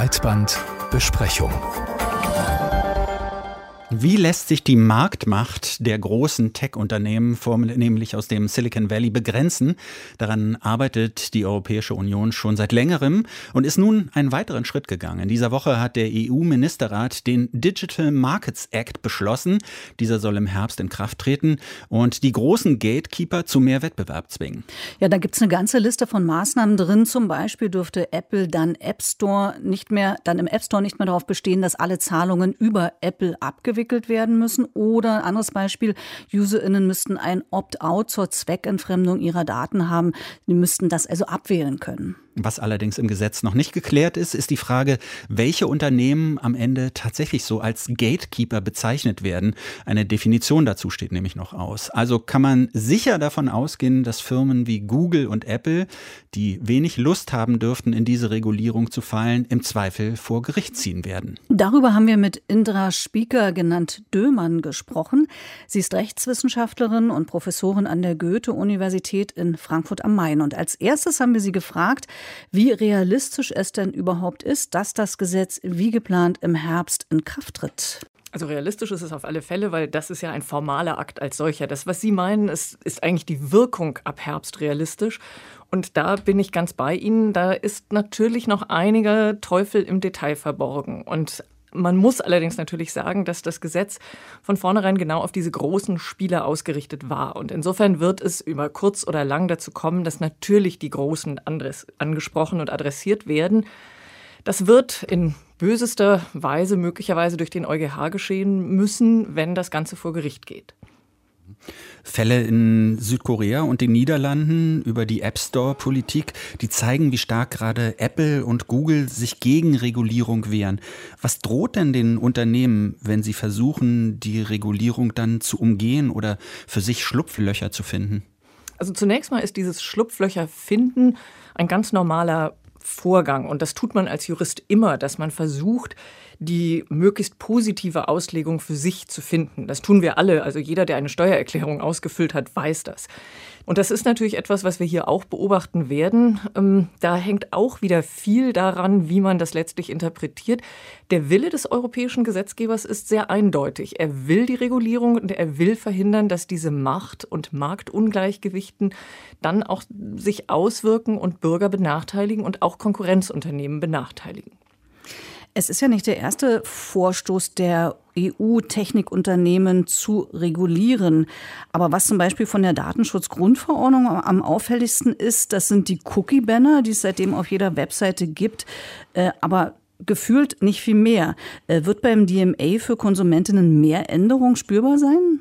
Breitbandbesprechung. Wie lässt sich die Marktmacht der großen Tech-Unternehmen, nämlich aus dem Silicon Valley, begrenzen? Daran arbeitet die Europäische Union schon seit längerem und ist nun einen weiteren Schritt gegangen. In dieser Woche hat der EU-Ministerrat den Digital Markets Act beschlossen. Dieser soll im Herbst in Kraft treten und die großen Gatekeeper zu mehr Wettbewerb zwingen. Ja, da gibt es eine ganze Liste von Maßnahmen drin. Zum Beispiel dürfte Apple dann App Store nicht mehr, dann im App Store nicht mehr darauf bestehen, dass alle Zahlungen über Apple abgewickelt abgewickelt werden müssen. Oder anderes Beispiel, UserInnen müssten ein Opt-out zur Zweckentfremdung ihrer Daten haben. Die müssten das also abwählen können. Was allerdings im Gesetz noch nicht geklärt ist, ist die Frage, welche Unternehmen am Ende tatsächlich so als Gatekeeper bezeichnet werden. Eine Definition dazu steht nämlich noch aus. Also kann man sicher davon ausgehen, dass Firmen wie Google und Apple, die wenig Lust haben dürften, in diese Regulierung zu fallen, im Zweifel vor Gericht ziehen werden. Darüber haben wir mit Indra Spieker, genannt Dömann, gesprochen. Sie ist Rechtswissenschaftlerin und Professorin an der Goethe-Universität in Frankfurt am Main. Und als erstes haben wir sie gefragt, wie realistisch es denn überhaupt ist, dass das Gesetz wie geplant im Herbst in Kraft tritt. Also realistisch ist es auf alle Fälle, weil das ist ja ein formaler Akt als solcher. Das, was Sie meinen, ist, ist eigentlich die Wirkung ab Herbst realistisch. Und da bin ich ganz bei Ihnen. Da ist natürlich noch einiger Teufel im Detail verborgen. Und man muss allerdings natürlich sagen, dass das Gesetz von vornherein genau auf diese großen Spieler ausgerichtet war. Und insofern wird es über kurz oder lang dazu kommen, dass natürlich die Großen angesprochen und adressiert werden. Das wird in bösester Weise möglicherweise durch den EuGH geschehen müssen, wenn das Ganze vor Gericht geht. Fälle in Südkorea und den Niederlanden über die App Store-Politik, die zeigen, wie stark gerade Apple und Google sich gegen Regulierung wehren. Was droht denn den Unternehmen, wenn sie versuchen, die Regulierung dann zu umgehen oder für sich Schlupflöcher zu finden? Also zunächst mal ist dieses Schlupflöcher finden ein ganz normaler Vorgang. Und das tut man als Jurist immer, dass man versucht, die möglichst positive Auslegung für sich zu finden. Das tun wir alle. Also jeder, der eine Steuererklärung ausgefüllt hat, weiß das. Und das ist natürlich etwas, was wir hier auch beobachten werden. Ähm, da hängt auch wieder viel daran, wie man das letztlich interpretiert. Der Wille des europäischen Gesetzgebers ist sehr eindeutig. Er will die Regulierung und er will verhindern, dass diese Macht- und Marktungleichgewichten dann auch sich auswirken und Bürger benachteiligen und auch Konkurrenzunternehmen benachteiligen. Es ist ja nicht der erste Vorstoß der EU-Technikunternehmen zu regulieren. Aber was zum Beispiel von der Datenschutzgrundverordnung am auffälligsten ist, das sind die Cookie-Banner, die es seitdem auf jeder Webseite gibt. Äh, aber gefühlt nicht viel mehr. Äh, wird beim DMA für Konsumentinnen mehr Änderung spürbar sein?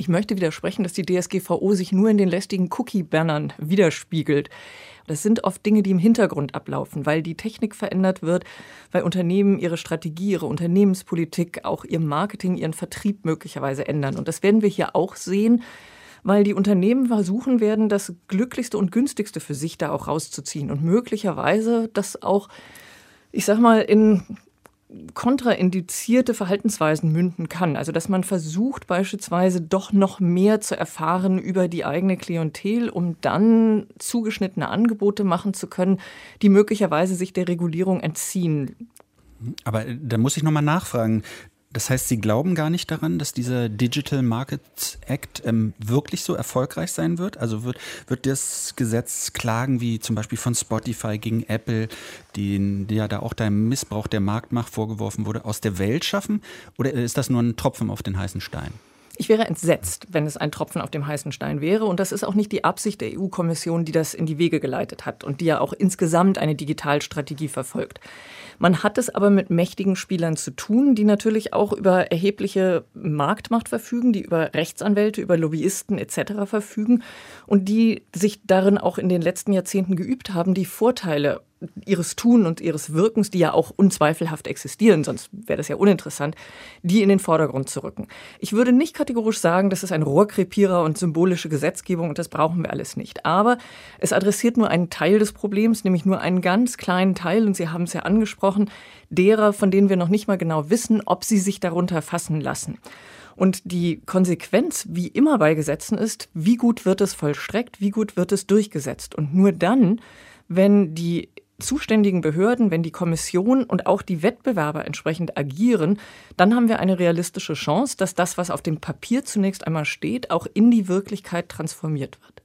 Ich möchte widersprechen, dass die DSGVO sich nur in den lästigen Cookie-Bannern widerspiegelt. Das sind oft Dinge, die im Hintergrund ablaufen, weil die Technik verändert wird, weil Unternehmen ihre Strategie, ihre Unternehmenspolitik, auch ihr Marketing, ihren Vertrieb möglicherweise ändern. Und das werden wir hier auch sehen weil die Unternehmen versuchen werden, das Glücklichste und Günstigste für sich da auch rauszuziehen und möglicherweise das auch, ich sag mal, in kontraindizierte Verhaltensweisen münden kann. Also dass man versucht beispielsweise doch noch mehr zu erfahren über die eigene Klientel, um dann zugeschnittene Angebote machen zu können, die möglicherweise sich der Regulierung entziehen. Aber äh, da muss ich nochmal nachfragen. Das heißt, Sie glauben gar nicht daran, dass dieser Digital Markets Act ähm, wirklich so erfolgreich sein wird? Also wird, wird das Gesetz Klagen wie zum Beispiel von Spotify gegen Apple, die ja da auch der Missbrauch der Marktmacht vorgeworfen wurde, aus der Welt schaffen? Oder ist das nur ein Tropfen auf den heißen Stein? Ich wäre entsetzt, wenn es ein Tropfen auf dem heißen Stein wäre. Und das ist auch nicht die Absicht der EU-Kommission, die das in die Wege geleitet hat und die ja auch insgesamt eine Digitalstrategie verfolgt. Man hat es aber mit mächtigen Spielern zu tun, die natürlich auch über erhebliche Marktmacht verfügen, die über Rechtsanwälte, über Lobbyisten etc. verfügen und die sich darin auch in den letzten Jahrzehnten geübt haben, die Vorteile ihres Tun und ihres Wirkens, die ja auch unzweifelhaft existieren, sonst wäre das ja uninteressant, die in den Vordergrund zu rücken. Ich würde nicht kategorisch sagen, das ist ein Rohrkrepierer und symbolische Gesetzgebung und das brauchen wir alles nicht. Aber es adressiert nur einen Teil des Problems, nämlich nur einen ganz kleinen Teil, und Sie haben es ja angesprochen, derer, von denen wir noch nicht mal genau wissen, ob sie sich darunter fassen lassen. Und die Konsequenz, wie immer bei Gesetzen ist, wie gut wird es vollstreckt, wie gut wird es durchgesetzt. Und nur dann, wenn die zuständigen Behörden, wenn die Kommission und auch die Wettbewerber entsprechend agieren, dann haben wir eine realistische Chance, dass das, was auf dem Papier zunächst einmal steht, auch in die Wirklichkeit transformiert wird.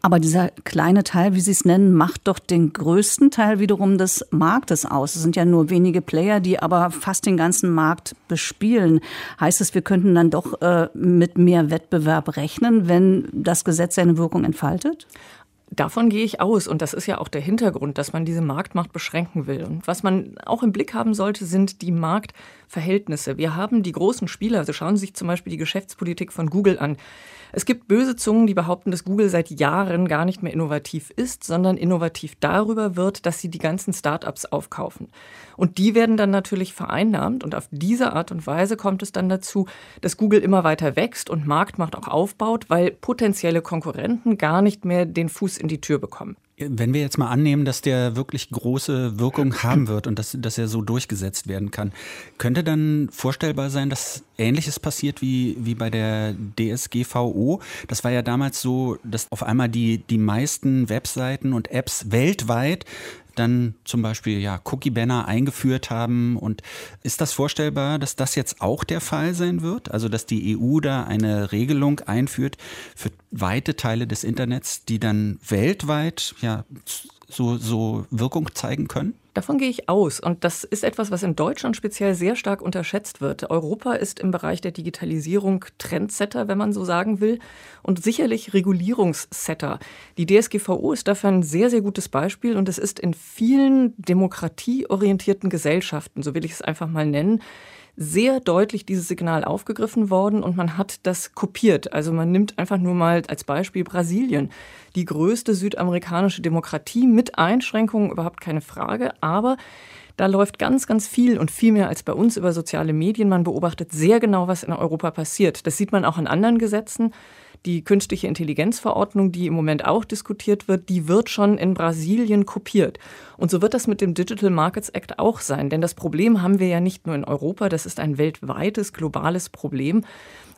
Aber dieser kleine Teil, wie Sie es nennen, macht doch den größten Teil wiederum des Marktes aus. Es sind ja nur wenige Player, die aber fast den ganzen Markt bespielen. Heißt es, wir könnten dann doch äh, mit mehr Wettbewerb rechnen, wenn das Gesetz seine Wirkung entfaltet? Davon gehe ich aus. Und das ist ja auch der Hintergrund, dass man diese Marktmacht beschränken will. Und was man auch im Blick haben sollte, sind die Marktverhältnisse. Wir haben die großen Spieler, also schauen Sie sich zum Beispiel die Geschäftspolitik von Google an. Es gibt böse Zungen, die behaupten, dass Google seit Jahren gar nicht mehr innovativ ist, sondern innovativ darüber wird, dass sie die ganzen Startups aufkaufen. Und die werden dann natürlich vereinnahmt und auf diese Art und Weise kommt es dann dazu, dass Google immer weiter wächst und Marktmacht auch aufbaut, weil potenzielle Konkurrenten gar nicht mehr den Fuß in die Tür bekommen. Wenn wir jetzt mal annehmen, dass der wirklich große Wirkung haben wird und dass, dass er so durchgesetzt werden kann, könnte dann vorstellbar sein, dass Ähnliches passiert wie, wie bei der DSGVO? Das war ja damals so, dass auf einmal die, die meisten Webseiten und Apps weltweit dann zum Beispiel ja Cookie-Banner eingeführt haben. Und ist das vorstellbar, dass das jetzt auch der Fall sein wird? Also dass die EU da eine Regelung einführt für weite Teile des Internets, die dann weltweit ja so, so Wirkung zeigen können? Davon gehe ich aus. Und das ist etwas, was in Deutschland speziell sehr stark unterschätzt wird. Europa ist im Bereich der Digitalisierung Trendsetter, wenn man so sagen will, und sicherlich Regulierungssetter. Die DSGVO ist dafür ein sehr, sehr gutes Beispiel und es ist in vielen demokratieorientierten Gesellschaften, so will ich es einfach mal nennen, sehr deutlich dieses Signal aufgegriffen worden und man hat das kopiert. Also man nimmt einfach nur mal als Beispiel Brasilien, die größte südamerikanische Demokratie mit Einschränkungen, überhaupt keine Frage, aber da läuft ganz, ganz viel und viel mehr als bei uns über soziale Medien. Man beobachtet sehr genau, was in Europa passiert. Das sieht man auch in anderen Gesetzen. Die künstliche Intelligenzverordnung, die im Moment auch diskutiert wird, die wird schon in Brasilien kopiert. Und so wird das mit dem Digital Markets Act auch sein. Denn das Problem haben wir ja nicht nur in Europa, das ist ein weltweites, globales Problem.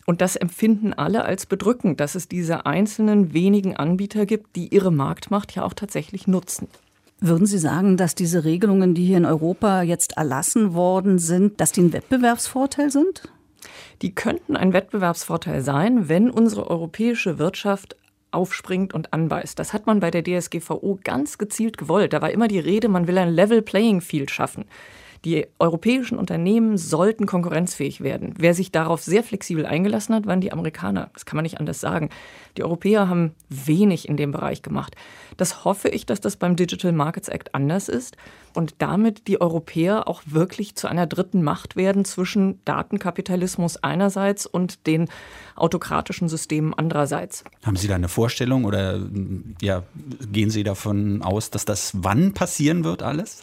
Und das empfinden alle als bedrückend, dass es diese einzelnen wenigen Anbieter gibt, die ihre Marktmacht ja auch tatsächlich nutzen. Würden Sie sagen, dass diese Regelungen, die hier in Europa jetzt erlassen worden sind, dass die ein Wettbewerbsvorteil sind? Die könnten ein Wettbewerbsvorteil sein, wenn unsere europäische Wirtschaft aufspringt und anbeißt. Das hat man bei der DSGVO ganz gezielt gewollt. Da war immer die Rede, man will ein Level Playing Field schaffen. Die europäischen Unternehmen sollten konkurrenzfähig werden. Wer sich darauf sehr flexibel eingelassen hat, waren die Amerikaner. Das kann man nicht anders sagen. Die Europäer haben wenig in dem Bereich gemacht. Das hoffe ich, dass das beim Digital Markets Act anders ist und damit die Europäer auch wirklich zu einer dritten Macht werden zwischen Datenkapitalismus einerseits und den autokratischen Systemen andererseits. Haben Sie da eine Vorstellung oder ja, gehen Sie davon aus, dass das wann passieren wird alles?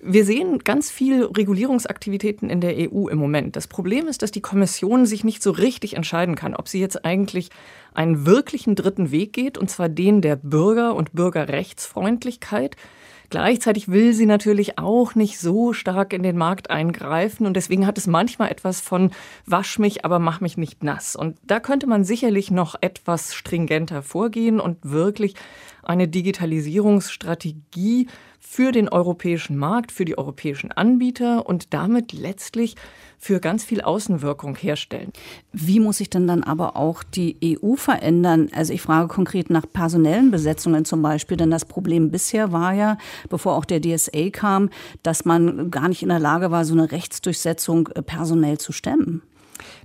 Wir sehen ganz viel Regulierungsaktivitäten in der EU im Moment. Das Problem ist, dass die Kommission sich nicht so richtig entscheiden kann, ob sie jetzt eigentlich einen wirklichen dritten Weg geht, und zwar den der Bürger- und Bürgerrechtsfreundlichkeit. Gleichzeitig will sie natürlich auch nicht so stark in den Markt eingreifen und deswegen hat es manchmal etwas von wasch mich, aber mach mich nicht nass. Und da könnte man sicherlich noch etwas stringenter vorgehen und wirklich eine Digitalisierungsstrategie für den europäischen Markt, für die europäischen Anbieter und damit letztlich für ganz viel Außenwirkung herstellen. Wie muss sich denn dann aber auch die EU verändern? Also ich frage konkret nach personellen Besetzungen zum Beispiel, denn das Problem bisher war ja, bevor auch der DSA kam, dass man gar nicht in der Lage war, so eine Rechtsdurchsetzung äh, personell zu stemmen.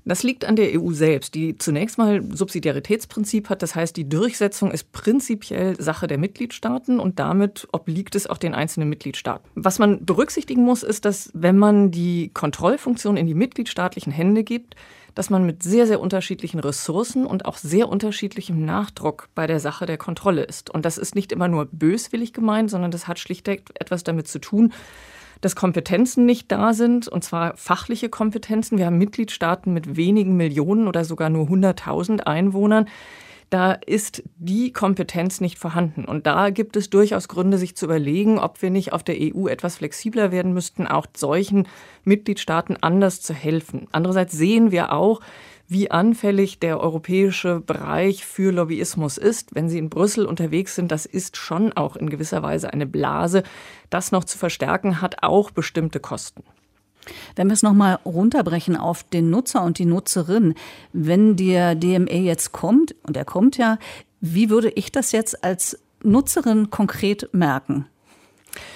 Das liegt an der EU selbst, die zunächst mal Subsidiaritätsprinzip hat. Das heißt, die Durchsetzung ist prinzipiell Sache der Mitgliedstaaten und damit obliegt es auch den einzelnen Mitgliedstaaten. Was man berücksichtigen muss, ist, dass wenn man die Kontrollfunktion in die mitgliedstaatlichen Hände gibt, dass man mit sehr, sehr unterschiedlichen Ressourcen und auch sehr unterschiedlichem Nachdruck bei der Sache der Kontrolle ist. Und das ist nicht immer nur böswillig gemeint, sondern das hat schlichtweg etwas damit zu tun, dass Kompetenzen nicht da sind, und zwar fachliche Kompetenzen. Wir haben Mitgliedstaaten mit wenigen Millionen oder sogar nur 100.000 Einwohnern. Da ist die Kompetenz nicht vorhanden. Und da gibt es durchaus Gründe, sich zu überlegen, ob wir nicht auf der EU etwas flexibler werden müssten, auch solchen Mitgliedstaaten anders zu helfen. Andererseits sehen wir auch, wie anfällig der europäische Bereich für Lobbyismus ist. Wenn Sie in Brüssel unterwegs sind, das ist schon auch in gewisser Weise eine Blase. Das noch zu verstärken hat auch bestimmte Kosten. Wenn wir es nochmal runterbrechen auf den Nutzer und die Nutzerin, wenn der DMA jetzt kommt, und er kommt ja, wie würde ich das jetzt als Nutzerin konkret merken?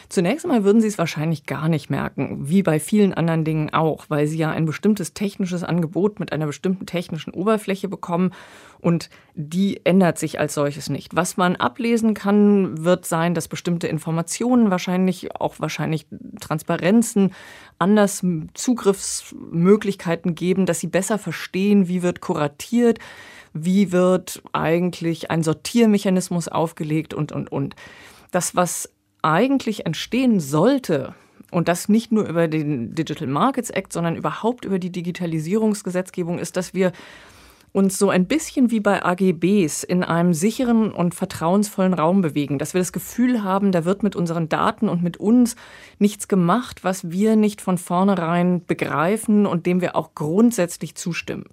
Zunächst einmal würden Sie es wahrscheinlich gar nicht merken, wie bei vielen anderen Dingen auch, weil Sie ja ein bestimmtes technisches Angebot mit einer bestimmten technischen Oberfläche bekommen und die ändert sich als solches nicht. Was man ablesen kann, wird sein, dass bestimmte Informationen wahrscheinlich, auch wahrscheinlich Transparenzen, anders Zugriffsmöglichkeiten geben, dass Sie besser verstehen, wie wird kuratiert, wie wird eigentlich ein Sortiermechanismus aufgelegt und, und, und. Das, was eigentlich entstehen sollte, und das nicht nur über den Digital Markets Act, sondern überhaupt über die Digitalisierungsgesetzgebung, ist, dass wir uns so ein bisschen wie bei AGBs in einem sicheren und vertrauensvollen Raum bewegen, dass wir das Gefühl haben, da wird mit unseren Daten und mit uns nichts gemacht, was wir nicht von vornherein begreifen und dem wir auch grundsätzlich zustimmen.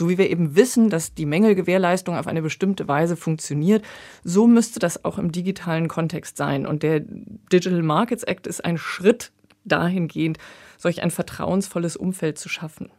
So wie wir eben wissen, dass die Mängelgewährleistung auf eine bestimmte Weise funktioniert, so müsste das auch im digitalen Kontext sein. Und der Digital Markets Act ist ein Schritt dahingehend, solch ein vertrauensvolles Umfeld zu schaffen.